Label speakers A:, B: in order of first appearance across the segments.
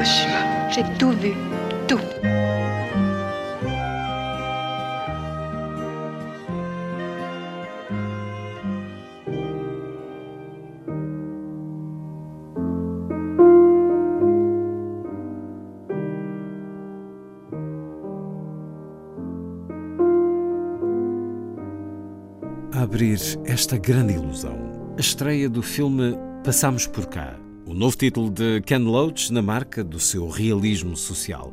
A: Hiroshima.
B: J'ai tout vu, tout.
C: Abrir esta grande ilusão, a estreia do filme Passamos por Cá, o novo título de Ken Loach na marca do seu realismo social.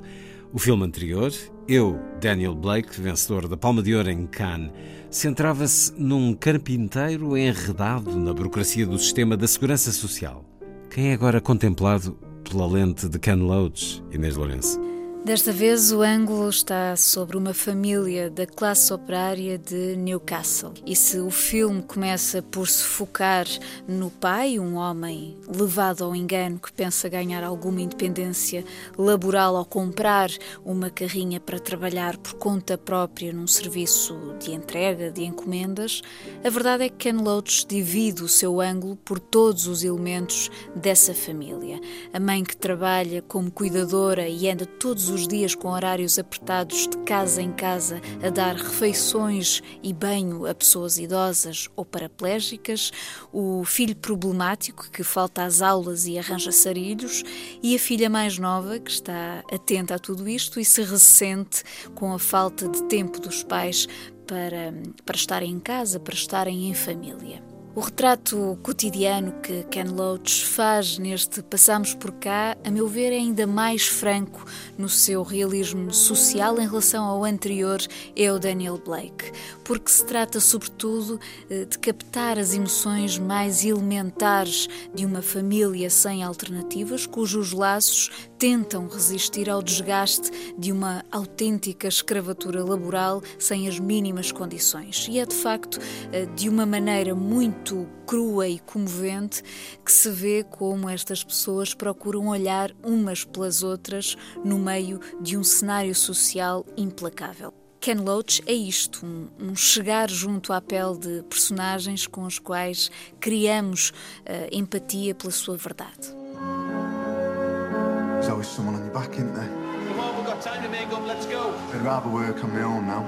C: O filme anterior, Eu, Daniel Blake, vencedor da Palma de Ouro em Cannes, centrava-se num carpinteiro enredado na burocracia do sistema da segurança social. Quem é agora contemplado pela lente de Ken Loach, Inês Lourenço?
D: Desta vez o ângulo está sobre uma família da classe operária de Newcastle. E se o filme começa por se focar no pai, um homem levado ao engano que pensa ganhar alguma independência laboral ao comprar uma carrinha para trabalhar por conta própria num serviço de entrega de encomendas, a verdade é que Ken Loach divide o seu ângulo por todos os elementos dessa família. A mãe que trabalha como cuidadora e anda todos os dias com horários apertados de casa em casa a dar refeições e banho a pessoas idosas ou paraplégicas, o filho problemático que falta às aulas e arranja sarilhos e a filha mais nova que está atenta a tudo isto e se ressente com a falta de tempo dos pais para, para estarem em casa, para estarem em família. O retrato cotidiano que Ken Loach faz neste Passamos por Cá, a meu ver, é ainda mais franco no seu realismo social em relação ao anterior, Eu, Daniel Blake, porque se trata, sobretudo, de captar as emoções mais elementares de uma família sem alternativas, cujos laços tentam resistir ao desgaste de uma autêntica escravatura laboral sem as mínimas condições. E é, de facto, de uma maneira muito muito crua e comovente que se vê como estas pessoas procuram olhar umas pelas outras no meio de um cenário social implacável. Ken Loach é isto, um, um, chegar junto à pele de personagens com os quais criamos uh, empatia pela sua verdade.
E: There's always someone on your back, isn't there?
F: Come on, we've got time to make up. Let's go.
E: I'd rather work on my own now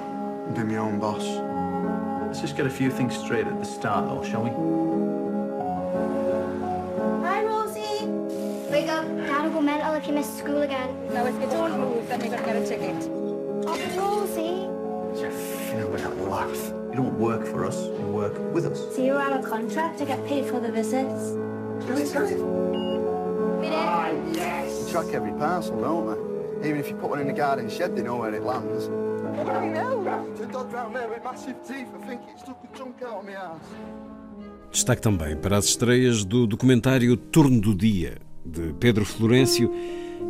E: and be my own boss.
F: Let's just get a few things straight at the start, though, shall we?
G: Hi, Rosie. Wake up. Dad will go mental if you miss school again.
H: No, if you don't move, then you're going to get a ticket.
G: Oh, Rosie.
E: Jeff, you know, we're not laugh.
F: You don't work for us, you work with us.
G: So you're on a contract to get paid for the visits?
E: Ah, yes! We track every parcel, don't they? Even if you put one in the garden shed, they know where it lands.
C: Destaque também para as estreias do documentário Turno do Dia, de Pedro Florencio,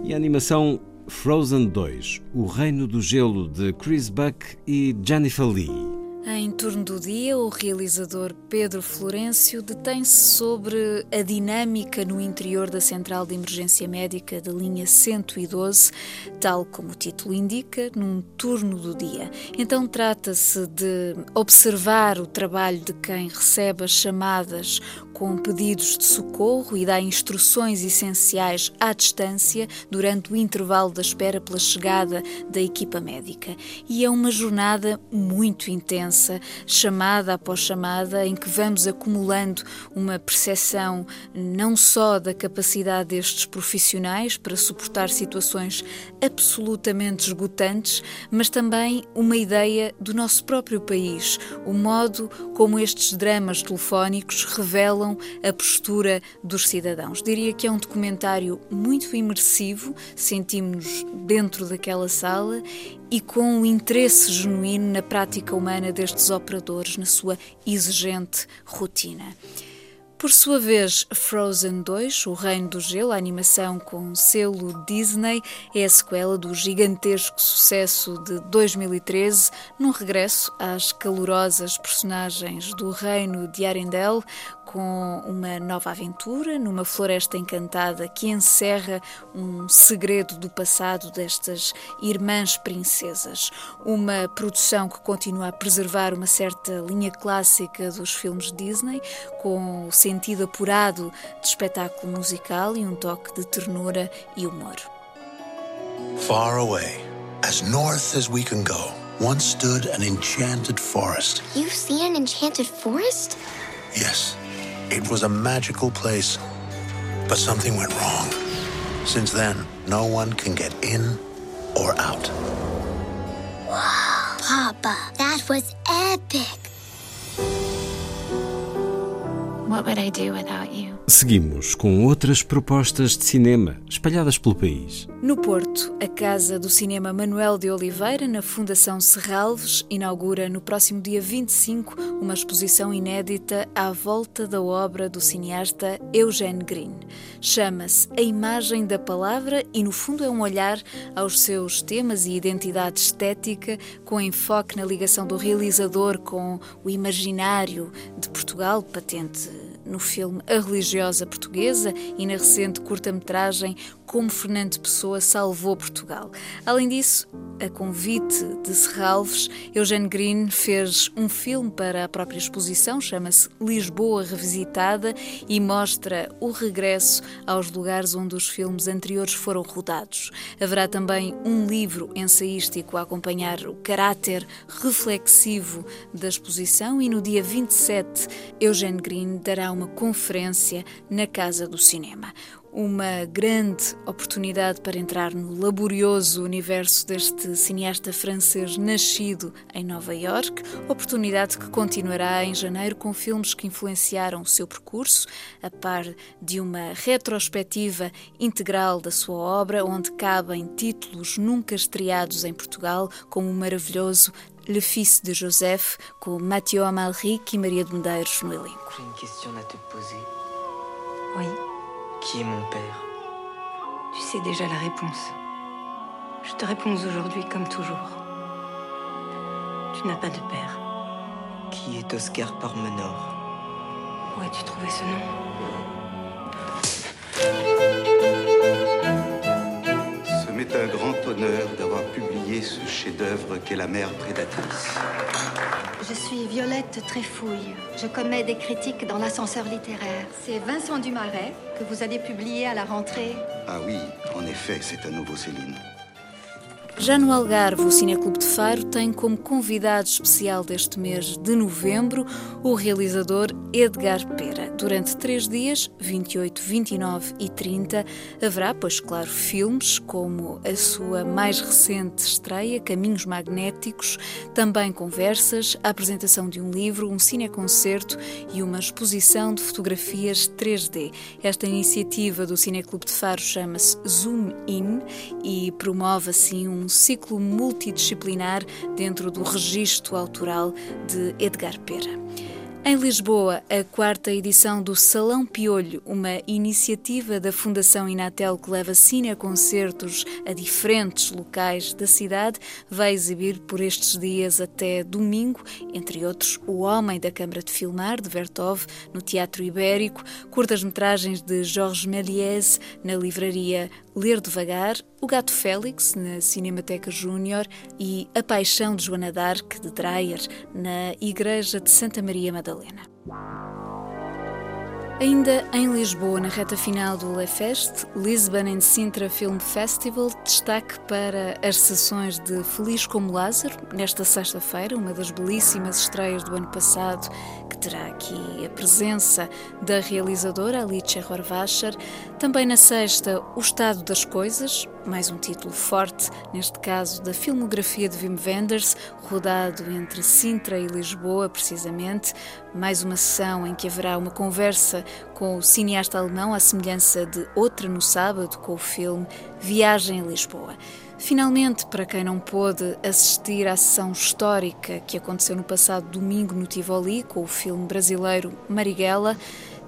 C: e a animação Frozen 2, O Reino do Gelo, de Chris Buck e Jennifer Lee.
D: Em torno do dia, o realizador Pedro Florencio detém-se sobre a dinâmica no interior da Central de Emergência Médica da linha 112, tal como o título indica, num turno do dia. Então trata-se de observar o trabalho de quem recebe as chamadas com pedidos de socorro e dá instruções essenciais à distância durante o intervalo da espera pela chegada da equipa médica. E é uma jornada muito intensa, chamada após chamada, em que vamos acumulando uma percepção não só da capacidade destes profissionais para suportar situações absolutamente esgotantes, mas também uma ideia do nosso próprio país, o modo como estes dramas telefónicos revelam a postura dos cidadãos. Diria que é um documentário muito imersivo, sentimos-nos dentro daquela sala e com o interesse genuíno na prática humana destes operadores, na sua exigente rotina. Por sua vez, Frozen 2, O Reino do Gelo, a animação com selo Disney, é a sequela do gigantesco sucesso de 2013, num regresso às calorosas personagens do Reino de Arendelle, com uma nova aventura numa floresta encantada que encerra um segredo do passado destas irmãs princesas. Uma produção que continua a preservar uma certa linha clássica dos filmes Disney, com o sentido apurado de espetáculo musical e um toque de ternura e humor.
B: Far away, as north as we can go, once stood an enchanted forest.
G: You've seen an enchanted forest?
B: Yes. It was a magical place. But something went wrong. Since then, no one can get in or out.
G: Wow. Papa, that was epic.
D: What would I do without you?
C: Seguimos com outras propostas de cinema espalhadas pelo país.
D: No Porto, a Casa do Cinema Manuel de Oliveira, na Fundação Serralves, inaugura no próximo dia 25 uma exposição inédita à volta da obra do cineasta Eugene Green. Chama-se A Imagem da Palavra e, no fundo, é um olhar aos seus temas e identidade estética, com enfoque na ligação do realizador com o imaginário de Portugal, patente no filme A Religiosa Portuguesa e na recente curta-metragem Como Fernando Pessoa Salvou Portugal. Além disso, a convite de Serralves, Eugene Green fez um filme para a própria exposição, chama-se Lisboa Revisitada e mostra o regresso aos lugares onde os filmes anteriores foram rodados. Haverá também um livro ensaístico a acompanhar o caráter reflexivo da exposição e no dia 27, Eugene Green dará uma conferência na Casa do Cinema. Uma grande oportunidade para entrar no laborioso universo deste cineasta francês nascido em Nova York, oportunidade que continuará em janeiro com filmes que influenciaram o seu percurso, a par de uma retrospectiva integral da sua obra, onde cabem títulos nunca estreados em Portugal, como o maravilhoso Le Fils de Joseph, com Mathieu Amalric e Maria de Medeiros no elenco.
I: J'ai une question à te poser.
H: Oui.
I: Qui est mon père?
H: Tu sais déjà la réponse. Je te réponds aujourd'hui comme toujours. Tu n'as pas de père.
I: Qui est Oscar Parmenor?
H: Où as-tu trouvé ce nom?
J: Ce m'est un grand honneur d'avoir publié ce chef-d'œuvre qu'est La mère prédatrice.
G: Je suis Violette Tréfouille. Je commets des critiques dans l'ascenseur littéraire. C'est Vincent Dumaret que vous allez publier à la rentrée.
J: Ah oui, en effet, c'est un nouveau Céline.
D: Já no Algarve, o Cineclube de Faro tem como convidado especial deste mês de novembro o realizador Edgar Pera. Durante três dias, 28, 29 e 30, haverá, pois claro, filmes como a sua mais recente estreia, Caminhos Magnéticos, também conversas, a apresentação de um livro, um cineconcerto e uma exposição de fotografias 3D. Esta iniciativa do Cineclube de Faro chama-se Zoom In e promove assim um ciclo multidisciplinar dentro do registro autoral de Edgar Pera. Em Lisboa, a quarta edição do Salão Piolho, uma iniciativa da Fundação Inatel que leva cine-concertos a diferentes locais da cidade, vai exibir por estes dias até domingo, entre outros, O Homem da Câmara de Filmar, de Vertov, no Teatro Ibérico, curtas-metragens de Jorge Méliès, na livraria Ler Devagar, O Gato Félix, na Cinemateca Júnior e A Paixão de Joana d'Arc, de Dreyer, na Igreja de Santa Maria Madalena. Ainda em Lisboa, na reta final do Le Fest, Lisbon and Sintra Film Festival, destaque para as sessões de Feliz como Lázaro, nesta sexta-feira, uma das belíssimas estreias do ano passado, que terá aqui a presença da realizadora Alicia Horvacher. Também na sexta, O Estado das Coisas, mais um título forte, neste caso da filmografia de Wim Wenders, rodado entre Sintra e Lisboa, precisamente. Mais uma sessão em que haverá uma conversa com o cineasta alemão, à semelhança de outra no sábado, com o filme Viagem a Lisboa. Finalmente, para quem não pôde assistir à sessão histórica que aconteceu no passado domingo no Tivoli com o filme brasileiro Marighella,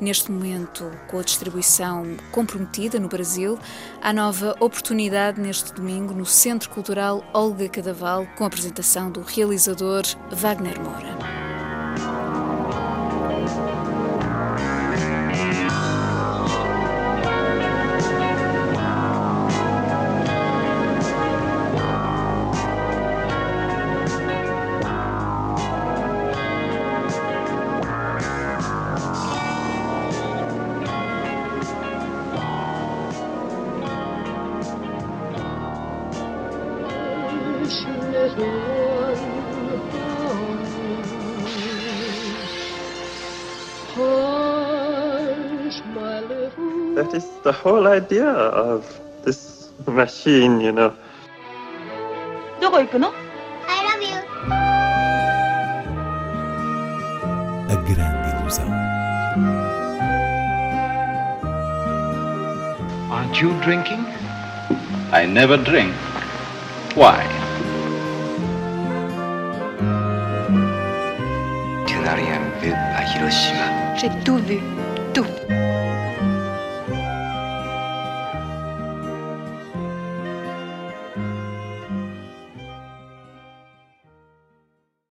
D: neste momento com a distribuição comprometida no Brasil, há nova oportunidade neste domingo no Centro Cultural Olga Cadaval com a apresentação do realizador Wagner Moura.
K: That is the whole idea of this machine, you know.
L: どこ行くの
M: I love you.
C: A grande ilusão.
F: Aren't you drinking? I never drink. Why?
A: Tu n'as rien vu à Hiroshima.
H: J'ai tout vu.